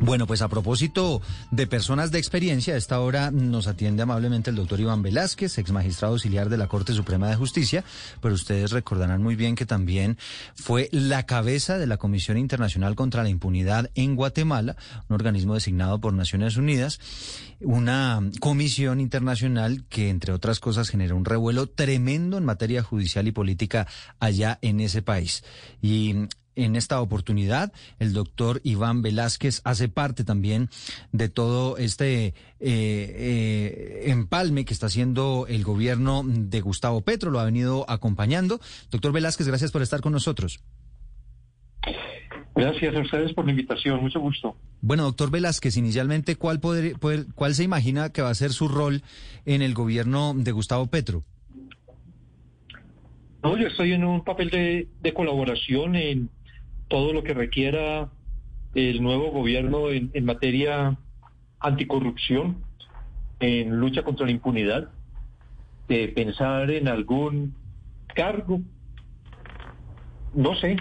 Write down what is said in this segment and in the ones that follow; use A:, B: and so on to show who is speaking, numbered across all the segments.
A: Bueno, pues a propósito de personas de experiencia, a esta hora nos atiende amablemente el doctor Iván Velázquez, ex magistrado auxiliar de la Corte Suprema de Justicia, pero ustedes recordarán muy bien que también fue la cabeza de la Comisión Internacional contra la Impunidad en Guatemala, un organismo designado por Naciones Unidas, una comisión internacional que, entre otras cosas, generó un revuelo tremendo en materia judicial y política allá en ese país. Y en esta oportunidad. El doctor Iván Velázquez hace parte también de todo este eh, eh, empalme que está haciendo el gobierno de Gustavo Petro. Lo ha venido acompañando. Doctor Velázquez, gracias por estar con nosotros.
B: Gracias a ustedes por la invitación, mucho gusto.
A: Bueno, doctor Velázquez, inicialmente, ¿cuál, poder, ¿cuál se imagina que va a ser su rol en el gobierno de Gustavo Petro?
B: No, yo estoy en un papel de, de colaboración en todo lo que requiera el nuevo gobierno en, materia anticorrupción, en lucha contra la impunidad, de pensar en algún cargo, no sé,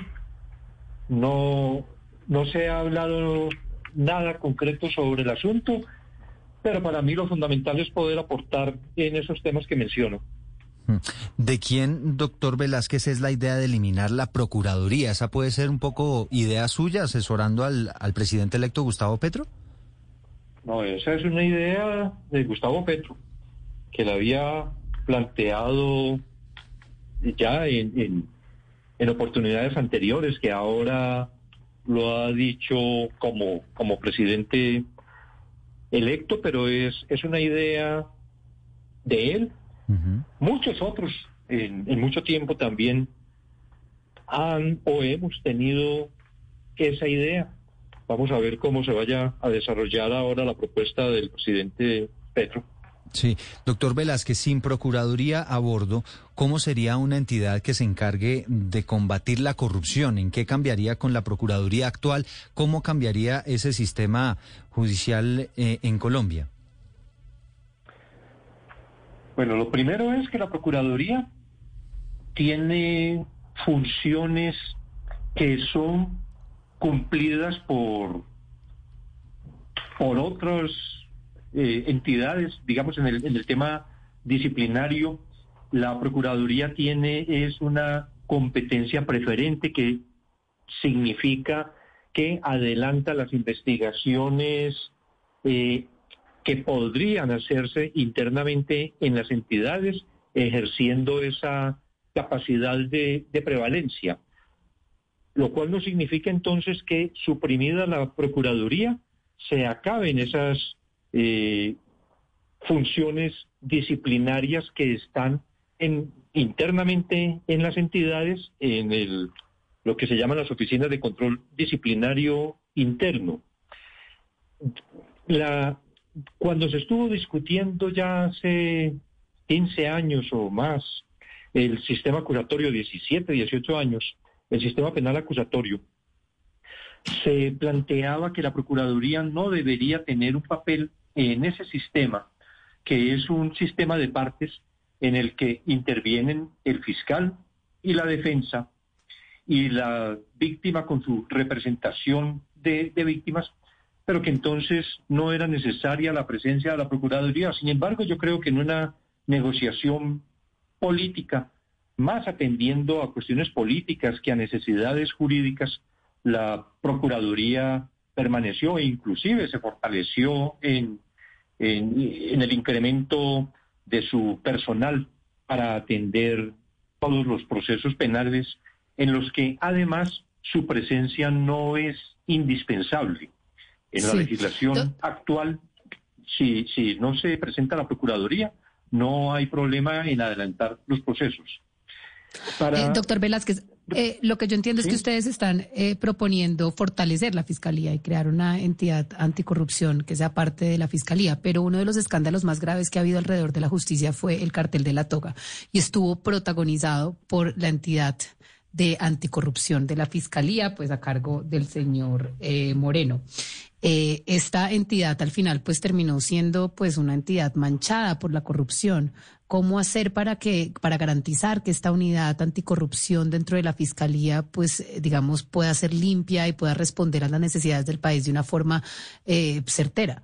B: no, no se ha hablado nada concreto sobre el asunto, pero para mí lo fundamental es poder aportar en esos temas que menciono.
A: ¿De quién, doctor Velázquez, es la idea de eliminar la Procuraduría? ¿Esa puede ser un poco idea suya asesorando al, al presidente electo Gustavo Petro?
B: No, esa es una idea de Gustavo Petro, que la había planteado ya en, en, oportunidades anteriores, que ahora lo ha dicho como, como presidente electo, pero es, es una idea de él Muchos otros en, mucho tiempo también han o hemos tenido esa idea. Vamos a ver cómo se vaya a desarrollar ahora la propuesta del presidente Petro.
A: Sí, doctor Velázquez, sin Procuraduría a bordo, ¿cómo sería una entidad que se encargue de combatir la corrupción? ¿En qué cambiaría con la Procuraduría actual? ¿Cómo cambiaría ese sistema judicial eh, en Colombia?
B: Bueno, lo primero es que la Procuraduría tiene funciones que son cumplidas por, por otras eh, entidades, digamos, en el, tema disciplinario, la Procuraduría tiene es una competencia preferente que significa que adelanta las investigaciones eh, que podrían hacerse internamente en las entidades, ejerciendo esa capacidad de, prevalencia. Lo cual no significa entonces que suprimida la Procuraduría se acaben esas eh, funciones disciplinarias que están en, internamente en las entidades, en el, lo que se llaman las oficinas de control disciplinario interno. La cuando se estuvo discutiendo ya hace 15 años o más el sistema acusatorio, 17, 18 años, el sistema penal acusatorio, se planteaba que la Procuraduría no debería tener un papel en ese sistema, que es un sistema de partes en el que intervienen el fiscal y la defensa y la víctima con su representación de, de víctimas pero que entonces no era necesaria la presencia de la Procuraduría. Sin embargo, yo creo que en una negociación política, más atendiendo a cuestiones políticas que a necesidades jurídicas, la Procuraduría permaneció e inclusive se fortaleció en, en, el incremento de su personal para atender todos los procesos penales en los que además su presencia no es indispensable. En la legislación actual, si, si no se presenta la Procuraduría, no hay problema en adelantar los procesos.
C: Eh, doctor Velázquez, Eh, lo que yo entiendo es que ustedes están eh, proponiendo fortalecer la fiscalía y crear una entidad anticorrupción que sea parte de la fiscalía, pero uno de los escándalos más graves que ha habido alrededor de la justicia fue el cartel de la toga y estuvo protagonizado por la entidad de anticorrupción de la fiscalía, pues a cargo del señor eh, esta entidad al final pues terminó siendo pues una entidad manchada por la corrupción cómo hacer para que para garantizar que esta unidad anticorrupción dentro de la fiscalía pues eh, digamos pueda ser limpia y pueda responder a las necesidades del país de una forma eh, certera.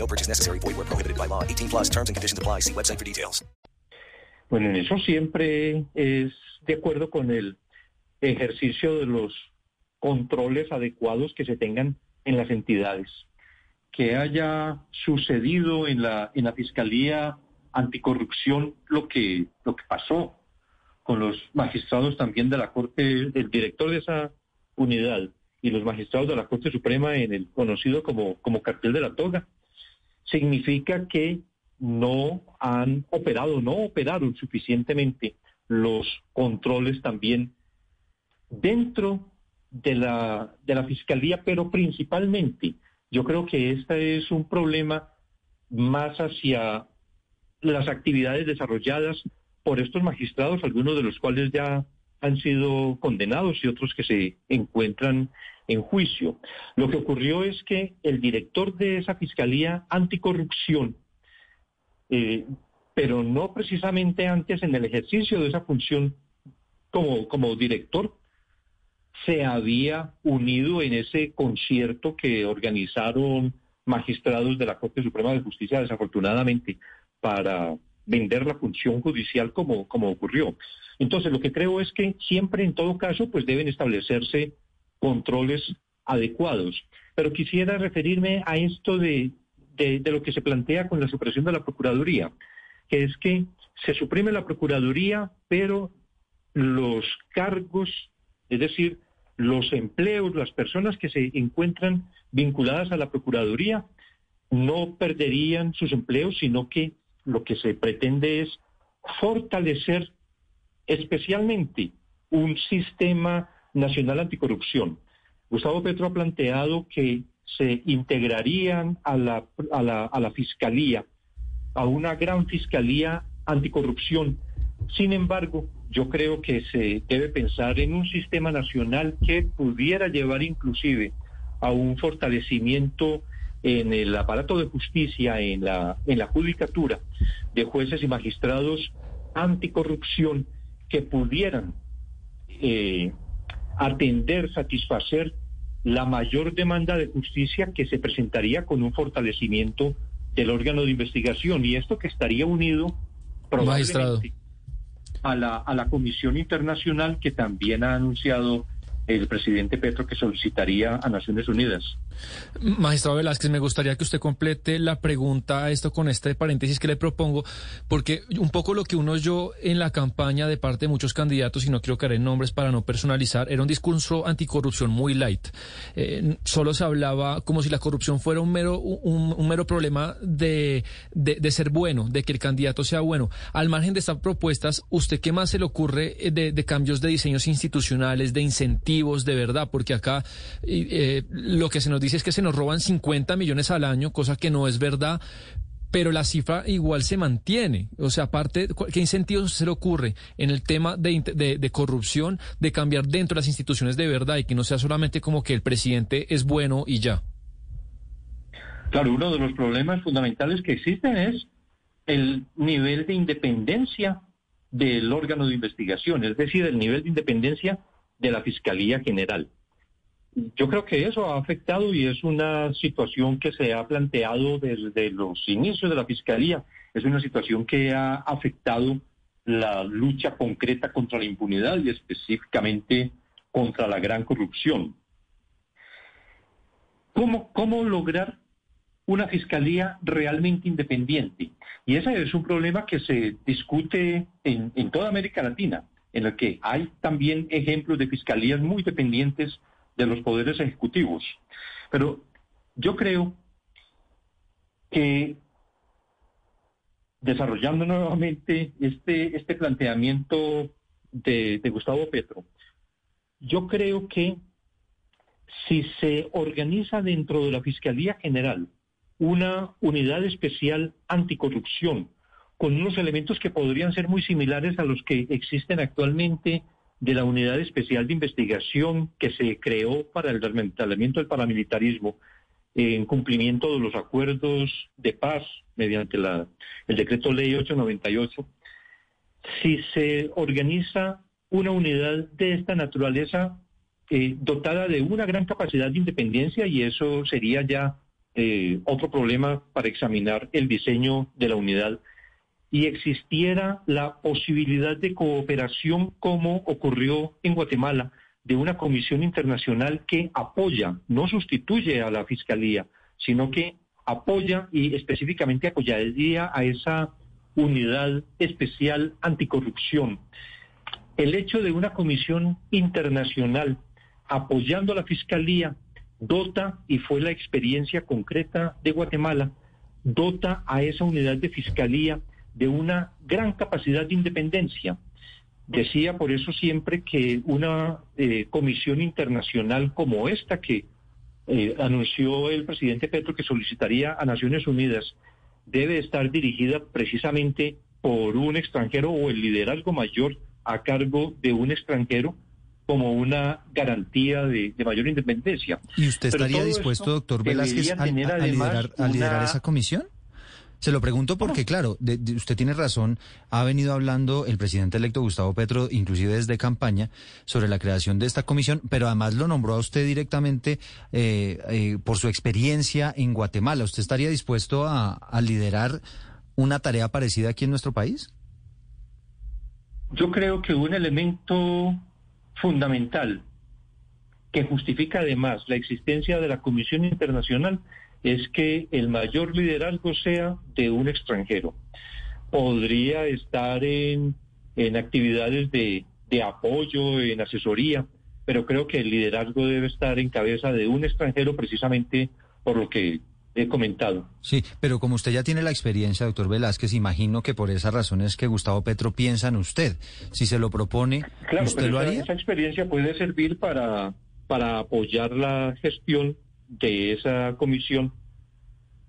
D: No purchase necessary. Void where prohibited by law. 18 plus terms and conditions apply. See website for details.
B: Bueno, en eso siempre es de acuerdo con el ejercicio de los controles adecuados que se tengan en las entidades. que haya sucedido en la, en la Fiscalía Anticorrupción lo que, lo que pasó con los magistrados también de la Corte, el director de esa unidad y los magistrados de la Corte Suprema en el conocido como, como cartel de la toga, significa que no han operado, no operaron suficientemente los controles también dentro de la, de la Fiscalía, pero principalmente yo creo que este es un problema más hacia las actividades desarrolladas por estos magistrados, algunos de los cuales ya han sido condenados y otros que se encuentran en juicio. Lo que ocurrió es que el director de esa Fiscalía Anticorrupción, eh, pero no precisamente antes en el ejercicio de esa función como, como director, se había unido en ese concierto que organizaron magistrados de la Corte Suprema de Justicia, desafortunadamente, para vender la función judicial como, como ocurrió. Entonces, lo que creo es que siempre, en todo caso, pues deben establecerse controles adecuados. Pero quisiera referirme a esto de, de, lo que se plantea con la supresión de la Procuraduría, que es que se suprime la Procuraduría, pero los cargos, es decir, los empleos, las personas que se encuentran vinculadas a la Procuraduría no perderían sus empleos, sino que lo que se pretende es fortalecer especialmente un sistema nacional anticorrupción. Gustavo Petro ha planteado que se integrarían a la, a la, a la fiscalía, a una gran fiscalía anticorrupción. Sin embargo, yo creo que se debe pensar en un sistema nacional que pudiera llevar inclusive a un fortalecimiento en el aparato de justicia, en la, en la judicatura de jueces y magistrados anticorrupción que pudieran eh, atender, satisfacer la mayor demanda de justicia que se presentaría con un fortalecimiento del órgano de investigación. Y esto que estaría unido probablemente a la, a la Comisión Internacional que también ha anunciado el presidente Petro que solicitaría a Naciones Unidas.
E: Magistrado Velázquez, me gustaría que usted complete la pregunta a esto con este paréntesis que le propongo, porque un poco lo que uno yo en la campaña de parte de muchos candidatos, y no quiero caer en nombres para no personalizar, era un discurso anticorrupción muy light. Eh, solo se hablaba como si la corrupción fuera un mero, un, mero problema de, de, ser bueno, de que el candidato sea bueno. Al margen de estas propuestas, ¿usted qué más se le ocurre de, de cambios de diseños institucionales, de incentivos, de verdad? Porque acá eh, lo que se nos dice es que se nos roban 50 millones al año, cosa que no es verdad, pero la cifra igual se mantiene. O sea, aparte, ¿qué incentivos se le ocurre en el tema de, de, corrupción, de cambiar dentro de las instituciones de verdad y que no sea solamente como que el presidente es bueno y ya?
B: Claro, uno de los problemas fundamentales que existen es el nivel de independencia del órgano de investigación, es decir, el nivel de independencia de la Fiscalía General. Yo creo que eso ha afectado y es una situación que se ha planteado desde los inicios de la Fiscalía. Es una situación que ha afectado la lucha concreta contra la impunidad y específicamente contra la gran corrupción. ¿Cómo, cómo lograr una fiscalía realmente independiente? Y ese es un problema que se discute en, en toda América Latina, en el que hay también ejemplos de fiscalías muy dependientes de los poderes ejecutivos. Pero yo creo que desarrollando nuevamente este, este planteamiento de, de Gustavo Petro, yo creo que si se organiza dentro de la Fiscalía General una unidad especial anticorrupción, con unos elementos que podrían ser muy similares a los que existen actualmente de la unidad especial de investigación que se creó para el desmantelamiento del paramilitarismo en cumplimiento de los acuerdos de paz mediante la, el decreto ley 898, si se organiza una unidad de esta naturaleza eh, dotada de una gran capacidad de independencia y eso sería ya eh, otro problema para examinar el diseño de la unidad y existiera la posibilidad de cooperación como ocurrió en Guatemala de una comisión internacional que apoya, no sustituye a la Fiscalía, sino que apoya y específicamente apoyaría a esa unidad especial anticorrupción. El hecho de una comisión internacional apoyando a la Fiscalía dota, y fue la experiencia concreta de Guatemala, dota a esa unidad de Fiscalía de una gran capacidad de independencia. Decía por eso siempre que una eh, comisión internacional como esta que eh, anunció el presidente Petro que solicitaría a Naciones Unidas debe estar dirigida precisamente por un extranjero o el liderazgo mayor a cargo de un extranjero como una garantía de, mayor independencia.
A: ¿Y usted estaría dispuesto, doctor Velázquez, a, liderar, esa comisión? Se lo pregunto porque, claro, usted tiene razón, ha venido hablando el presidente electo Gustavo Petro, inclusive desde campaña, sobre la creación de esta comisión, pero además lo nombró a usted directamente eh, eh, por su experiencia en Guatemala. ¿Usted estaría dispuesto a, a liderar una tarea parecida aquí en nuestro país?
B: Yo creo que un elemento fundamental que justifica además la existencia de la Comisión Internacional es que el mayor liderazgo sea de un extranjero. Podría estar en, en actividades de, de apoyo, en asesoría, pero creo que el liderazgo debe estar en cabeza de un extranjero precisamente por lo que he comentado.
A: Sí, pero como usted ya tiene la experiencia, doctor Velázquez, imagino que por esas razones que Gustavo Petro piensa en usted. Si se lo propone, ¿usted lo haría?
B: Esa experiencia puede servir para, para apoyar la gestión de esa comisión.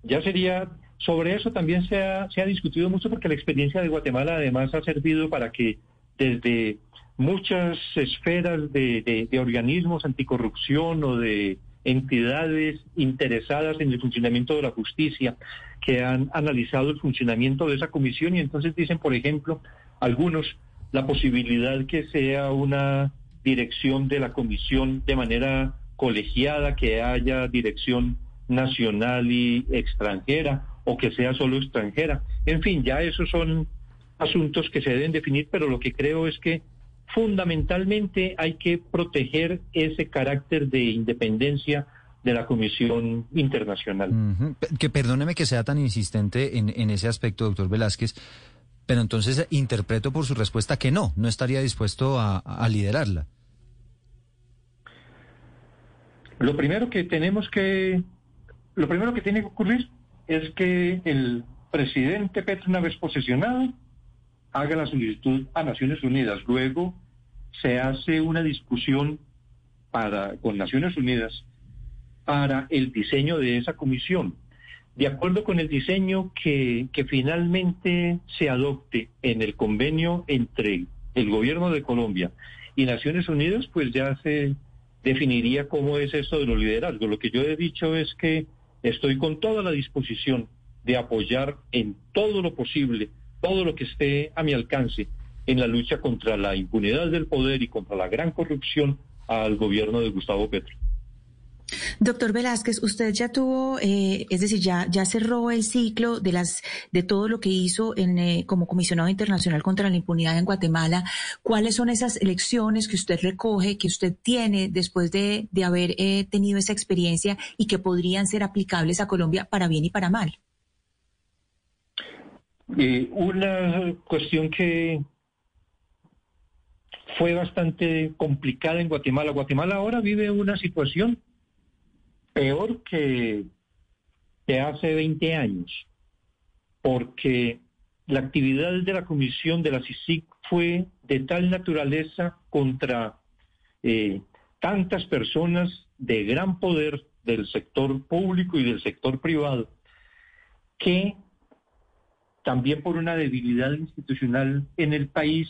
B: Ya sería, sobre eso también se ha, discutido mucho porque la experiencia de Guatemala además ha servido para que desde muchas esferas de, de organismos anticorrupción o de entidades interesadas en el funcionamiento de la justicia que han analizado el funcionamiento de esa comisión y entonces dicen, por ejemplo, algunos, la posibilidad que sea una dirección de la comisión de manera colegiada, que haya dirección nacional y extranjera o que sea solo extranjera. En fin, ya esos son asuntos que se deben definir, pero lo que creo es que fundamentalmente hay que proteger ese carácter de independencia de la Comisión Internacional.
A: Que perdóneme que sea tan insistente en, ese aspecto, doctor Velázquez, pero entonces interpreto por su respuesta que no, no estaría dispuesto a liderarla.
B: Lo primero que tenemos que, lo primero que tiene que ocurrir es que el presidente Petro, una vez posesionado, haga la solicitud a Naciones Unidas. Luego se hace una discusión con Naciones Unidas para el diseño de esa comisión. De acuerdo con el diseño que, que finalmente se adopte en el convenio entre el gobierno de Colombia y Naciones Unidas, pues ya se definiría cómo es esto de los liderazgos. Lo que yo he dicho es que estoy con toda la disposición de apoyar en todo lo posible todo lo que esté a mi alcance en la lucha contra la impunidad del poder y contra la gran corrupción al gobierno de Gustavo Petro.
F: Doctor Velázquez, usted ya tuvo, eh, es decir, ya, ya cerró el ciclo de las de todo lo que hizo en, eh, como comisionado internacional contra la impunidad en Guatemala. ¿Cuáles son esas lecciones que usted recoge, que usted tiene después de, de haber eh, tenido esa experiencia y que podrían ser aplicables a Colombia para bien y para mal?
B: una cuestión que fue bastante complicada en Guatemala. Guatemala ahora vive una situación peor que, hace 20 años, porque la actividad de la comisión de la CICIC fue de tal naturaleza contra eh, tantas personas de gran poder del sector público y del sector privado, que también por una debilidad institucional en el país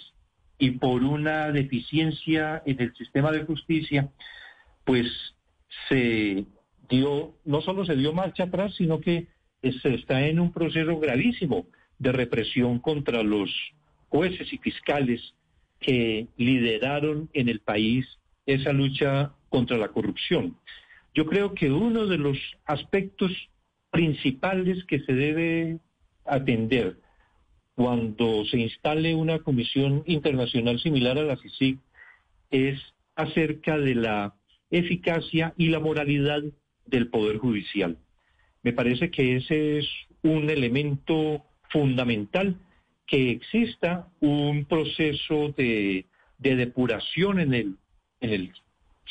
B: y por una deficiencia en el sistema de justicia, pues se no solo se dio marcha atrás, sino que se está en un proceso gravísimo de represión contra los jueces y fiscales que lideraron en el país esa lucha contra la corrupción. Yo creo que uno de los aspectos principales que se debe atender cuando se instale una comisión internacional similar a la CICIG es acerca de la eficacia y la moralidad del Poder Judicial. Me parece que ese es un elemento fundamental, que exista un proceso de, depuración en el, en el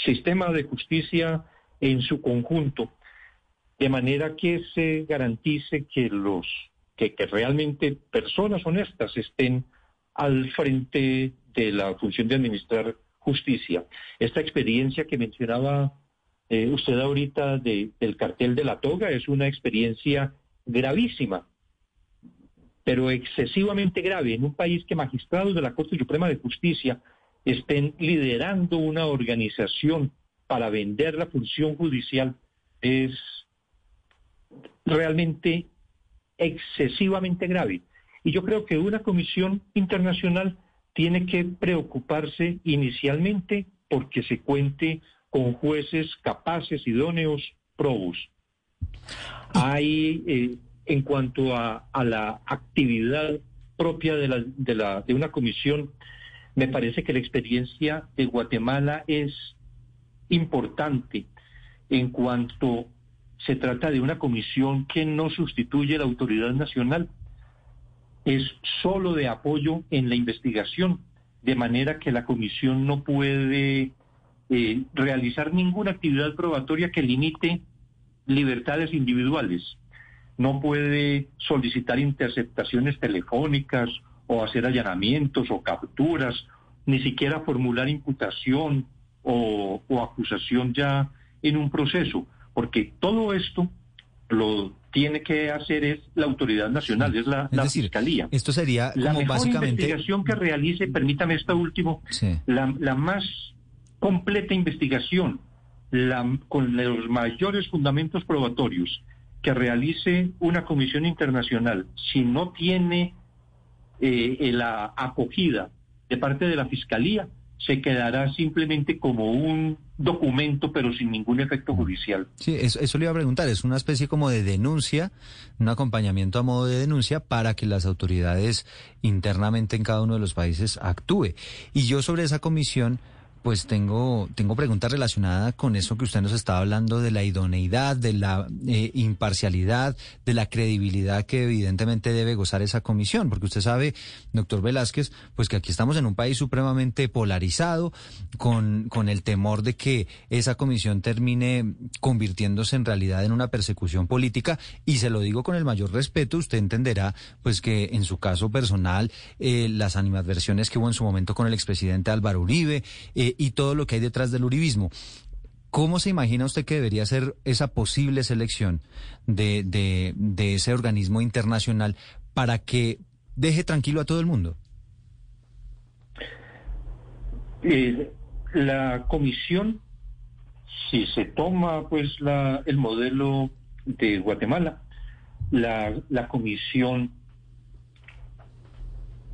B: sistema de justicia en su conjunto, de manera que se garantice que los que, que, realmente personas honestas estén al frente de la función de administrar justicia. Esta experiencia que mencionaba eh, usted ahorita del cartel de la toga es una experiencia gravísima, pero excesivamente grave en un país que magistrados de la Corte Suprema de Justicia estén liderando una organización para vender la función judicial es realmente excesivamente grave. Y yo creo que una comisión internacional tiene que preocuparse inicialmente porque se cuente con jueces capaces, idóneos, probos. Hay, eh, en cuanto a, la actividad propia de, la, de, la, de una comisión, me parece que la experiencia de Guatemala es importante en cuanto se trata de una comisión que no sustituye la autoridad nacional, es solo de apoyo en la investigación, de manera que la comisión no puede eh, realizar ninguna actividad probatoria que limite libertades individuales. No puede solicitar interceptaciones telefónicas o hacer allanamientos o capturas, ni siquiera formular imputación o, acusación ya en un proceso, porque todo esto lo tiene que hacer es la autoridad nacional, es la, fiscalía.
A: Esto sería
B: la mejor
A: básicamente...
B: investigación que realice, permítame esto último, la, la, más completa investigación con los mayores fundamentos probatorios que realice una comisión internacional, si no tiene eh, la acogida de parte de la Fiscalía, se quedará simplemente como un documento, pero sin ningún efecto judicial.
A: Sí, eso, eso, le iba a preguntar, es una especie como de denuncia, un acompañamiento a modo de denuncia para que las autoridades internamente en cada uno de los países actúe. Y yo sobre esa comisión pues tengo, tengo preguntas relacionadas con eso que usted nos estaba hablando de la idoneidad, de la eh, imparcialidad, de la credibilidad que evidentemente debe gozar esa comisión, porque usted sabe, doctor Velázquez, pues que aquí estamos en un país supremamente polarizado, con, con el temor de que esa comisión termine convirtiéndose en realidad en una persecución política, y se lo digo con el mayor respeto, usted entenderá, pues que en su caso personal, eh, las animadversiones que hubo en su momento con el expresidente Álvaro Uribe, eh, y todo lo que hay detrás del uribismo. ¿Cómo se imagina usted que debería ser esa posible selección de, ese organismo internacional para que deje tranquilo a todo el mundo?
B: Eh, la comisión, si se toma pues la, el modelo de Guatemala, la, la comisión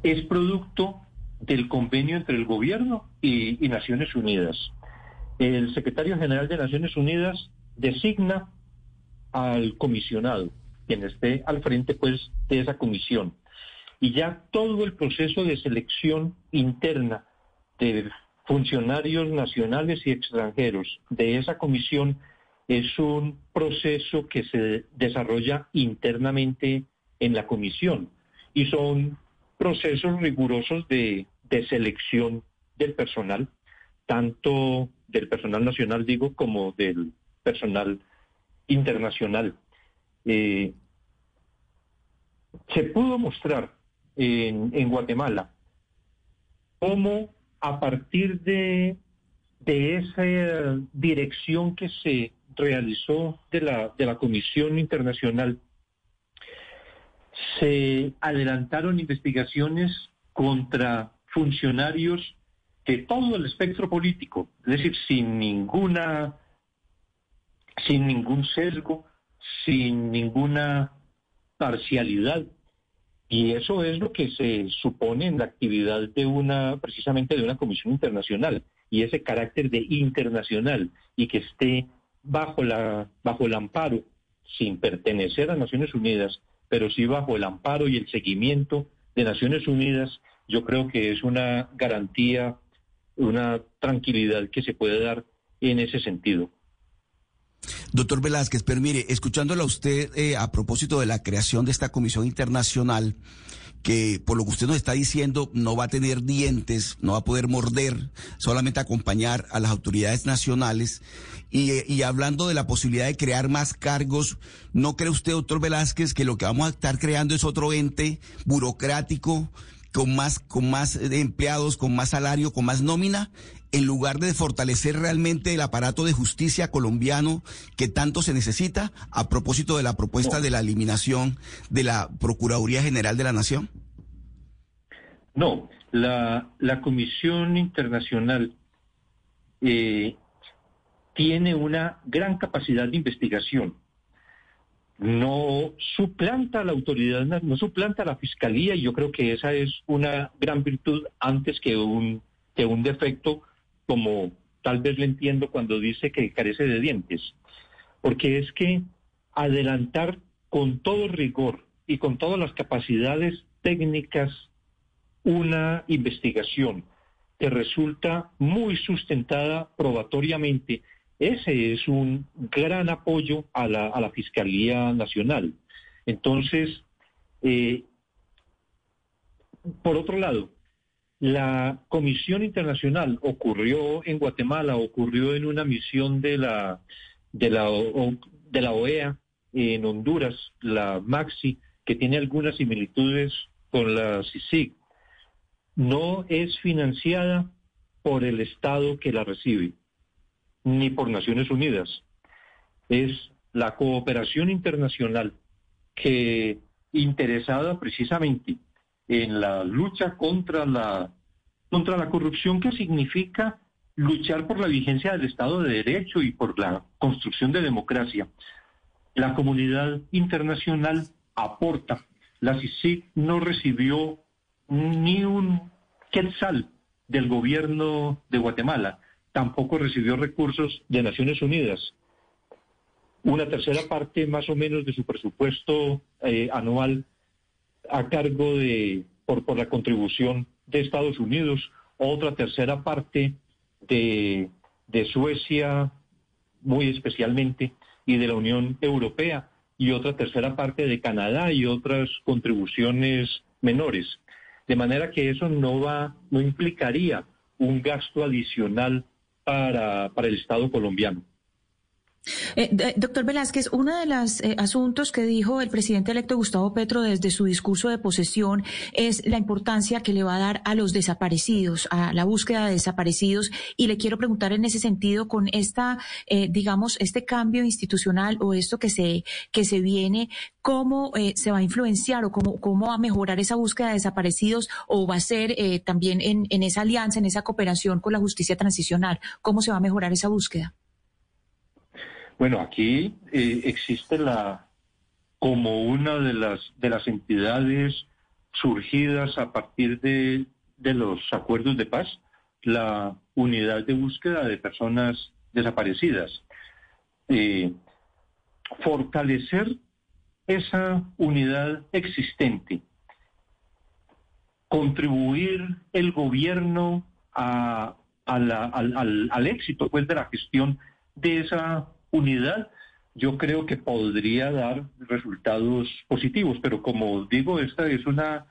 B: es producto del convenio entre el gobierno y, Naciones Unidas. El secretario general de Naciones Unidas designa al comisionado, quien esté al frente pues de esa comisión. Y ya todo el proceso de selección interna de funcionarios nacionales y extranjeros de esa comisión es un proceso que se desarrolla internamente en la comisión y son procesos rigurosos de, selección del personal, tanto del personal nacional, digo, como del personal internacional. Eh, se pudo mostrar en, en Guatemala cómo a partir de, de esa dirección que se realizó de la, de la Comisión Internacional, se adelantaron investigaciones contra funcionarios de todo el espectro político, es decir, sin ninguna, sin ningún sesgo, sin ninguna parcialidad. Y eso es lo que se supone en la actividad de una, precisamente de una comisión internacional, y ese carácter de internacional, y que esté bajo la, bajo el amparo, sin pertenecer a Naciones Unidas, pero sí bajo el amparo y el seguimiento de Naciones Unidas, yo creo que es una garantía, una tranquilidad que se puede dar en ese sentido.
G: Doctor Velázquez, pero mire, escuchándolo a usted eh, a propósito de la creación de esta comisión internacional, que por lo que usted nos está diciendo no va a tener dientes, no va a poder morder, solamente acompañar a las autoridades nacionales. Y, hablando de la posibilidad de crear más cargos, ¿no cree usted, doctor Velázquez, que lo que vamos a estar creando es otro ente burocrático con más, con más empleados, con más salario, con más nómina? En lugar de fortalecer realmente el aparato de justicia colombiano que tanto se necesita a propósito de la propuesta de la eliminación de la Procuraduría General de la Nación?
B: No, la, Comisión Internacional eh, tiene una gran capacidad de investigación. No suplanta a la autoridad, no suplanta a la fiscalía, y yo creo que esa es una gran virtud antes que un, que un defecto como tal vez le entiendo cuando dice que carece de dientes, porque es que adelantar con todo rigor y con todas las capacidades técnicas una investigación que resulta muy sustentada probatoriamente, ese es un gran apoyo a la, a la Fiscalía Nacional. Entonces, eh, por otro lado, la Comisión Internacional ocurrió en Guatemala, ocurrió en una misión de la, de la, de la OEA en Honduras, la MAXI, que tiene algunas similitudes con la CICIG. No es financiada por el Estado que la recibe, ni por Naciones Unidas. Es la cooperación internacional que interesada precisamente en la lucha contra la, contra la corrupción que significa luchar por la vigencia del Estado de Derecho y por la construcción de democracia. La comunidad internacional aporta. La CICIG no recibió ni un quetzal del gobierno de Guatemala, tampoco recibió recursos de Naciones Unidas. Una tercera parte más o menos de su presupuesto eh, anual a cargo de, por, por la contribución de Estados Unidos, otra tercera parte de, de Suecia, muy especialmente, y de la Unión Europea, y otra tercera parte de Canadá y otras contribuciones menores. De manera que eso no va, no implicaría un gasto adicional para, para el Estado colombiano.
F: Eh, doctor Velázquez, uno de los eh, asuntos que dijo el presidente electo Gustavo Petro desde su discurso de posesión es la importancia que le va a dar a los desaparecidos, a la búsqueda de desaparecidos. Y le quiero preguntar en ese sentido, con esta, eh, digamos, este cambio institucional o esto que se, que se viene, ¿cómo se va a influenciar o cómo, cómo va a mejorar esa búsqueda de desaparecidos o va a ser también en, en esa alianza, en esa cooperación con la justicia transicional? ¿Cómo se va a mejorar esa búsqueda?
B: Bueno, aquí eh, existe la como una de las de las entidades surgidas a partir de, de los acuerdos de paz, la unidad de búsqueda de personas desaparecidas. eh, fortalecer esa unidad existente, contribuir el gobierno a, al, al, éxito pues, de la gestión de esa unidad, yo creo que podría dar resultados positivos, pero como digo, esta es una,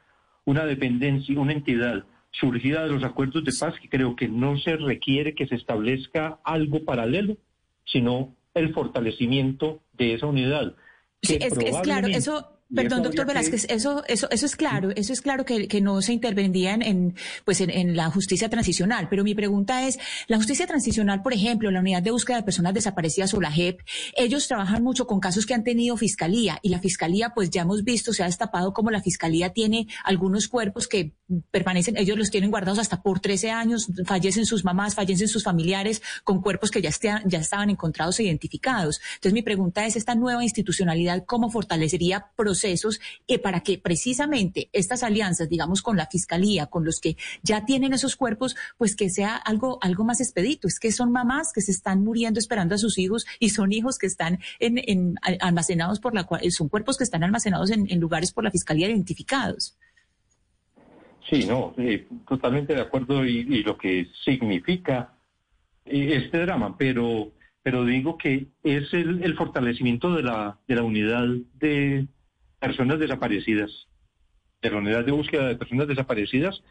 B: una dependencia, una entidad surgida de los acuerdos de paz que creo que no se requiere que se establezca algo paralelo, sino el fortalecimiento de esa unidad.
F: Sí, es, es claro, eso Perdón, doctor Velázquez, eso, eso, eso es claro, eso es claro que, que no se intervendría en, pues en, la justicia transicional. Pero mi pregunta es, la justicia transicional, por ejemplo, la unidad de búsqueda de personas desaparecidas o la JEP, ellos trabajan mucho con casos que han tenido fiscalía y la fiscalía, pues ya hemos visto, se ha destapado como la fiscalía tiene algunos cuerpos que permanecen, ellos los tienen guardados hasta por 13 años, fallecen sus mamás, fallecen sus familiares con cuerpos que ya, ya estaban encontrados e identificados. Entonces mi pregunta es, esta nueva institucionalidad, ¿cómo fortalecería procesos eh, para que precisamente estas alianzas, digamos, con la fiscalía, con los que ya tienen esos cuerpos, pues que sea algo, algo más expedito. Es que son mamás que se están muriendo esperando a sus hijos y son hijos que están en, almacenados por la cual, son cuerpos que están almacenados en, lugares por la fiscalía identificados.
B: Sí, no, eh, totalmente de acuerdo y, lo que significa eh, este drama, pero pero digo que es el, el fortalecimiento de la, de la unidad de, personas desaparecidas, de la unidad de búsqueda de personas desaparecidas,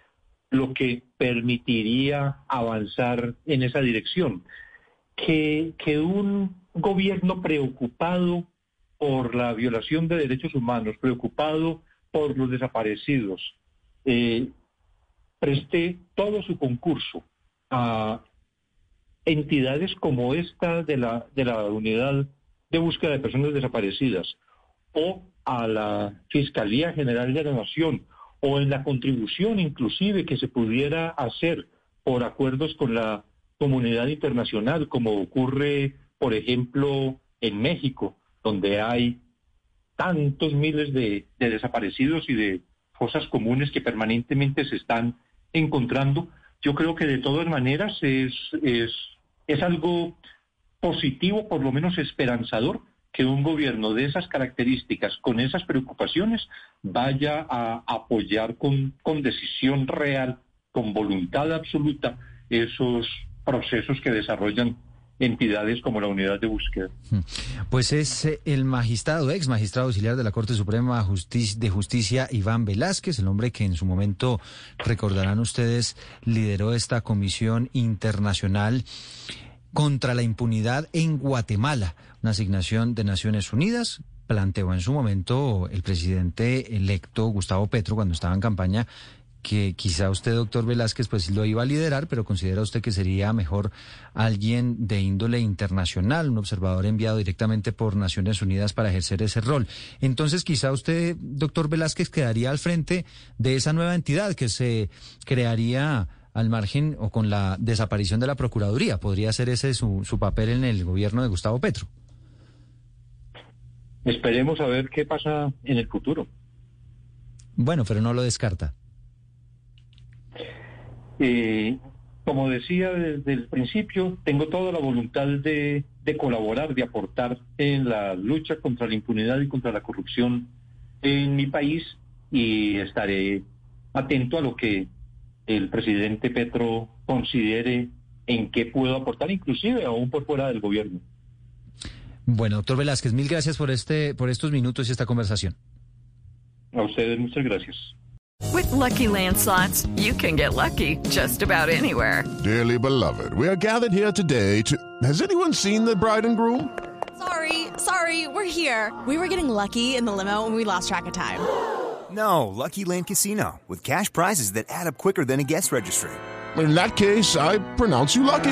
B: lo que permitiría avanzar en esa dirección. Que, que un gobierno preocupado por la violación de derechos humanos, preocupado por los desaparecidos, eh, preste todo su concurso a entidades como esta de la, de la unidad de búsqueda de personas desaparecidas o a la Fiscalía General de la Nación o en la contribución inclusive que se pudiera hacer por acuerdos con la comunidad internacional, como ocurre, por ejemplo, en México, donde hay tantos miles de, desaparecidos y de fosas comunes que permanentemente se están encontrando. Yo creo que de todas maneras es, es, es algo positivo, por lo menos esperanzador, que un gobierno de esas características, con esas preocupaciones, vaya a apoyar con, decisión real, con voluntad absoluta, esos procesos que desarrollan entidades como la unidad de búsqueda. Hmm.
A: Pues es eh, el magistrado, ex magistrado auxiliar de la Corte Suprema de Justicia, Iván Velázquez, el hombre que en su momento, recordarán ustedes, lideró esta comisión internacional contra la impunidad en Guatemala, una asignación de Naciones Unidas. Planteó en su momento el presidente electo Gustavo Petro cuando estaba en campaña que quizá usted, doctor Velázquez, pues lo iba a liderar, pero considera usted que sería mejor alguien de índole internacional, un observador enviado directamente por Naciones Unidas para ejercer ese rol. Entonces, quizá usted, doctor Velázquez, quedaría al frente de esa nueva entidad que se crearía al margen o con la desaparición de la Procuraduría. ¿Podría ser ese su, su papel en el gobierno de Gustavo Petro?
B: Esperemos a ver qué pasa en el futuro.
A: Bueno, pero no lo descarta.
B: Eh, como decía desde el principio, tengo toda la voluntad de, de, colaborar, de aportar en la lucha contra la impunidad y contra la corrupción en mi país y estaré atento a lo que el presidente Petro considere en qué puedo aportar, inclusive aún por fuera del gobierno.
A: Bueno, doctor Velázquez, mil gracias por este, por estos minutos y esta conversación.
B: A ustedes muchas gracias.
H: With lucky landslots, you can get lucky just about anywhere.
I: Dearly beloved, we are gathered here today to. Has anyone seen the bride and groom?
J: Sorry, sorry, we're here. We were getting lucky in the limo and we lost track of time.
K: No, Lucky Land Casino, with cash prizes that add up quicker than a guest registry.
I: In that case, I pronounce you lucky.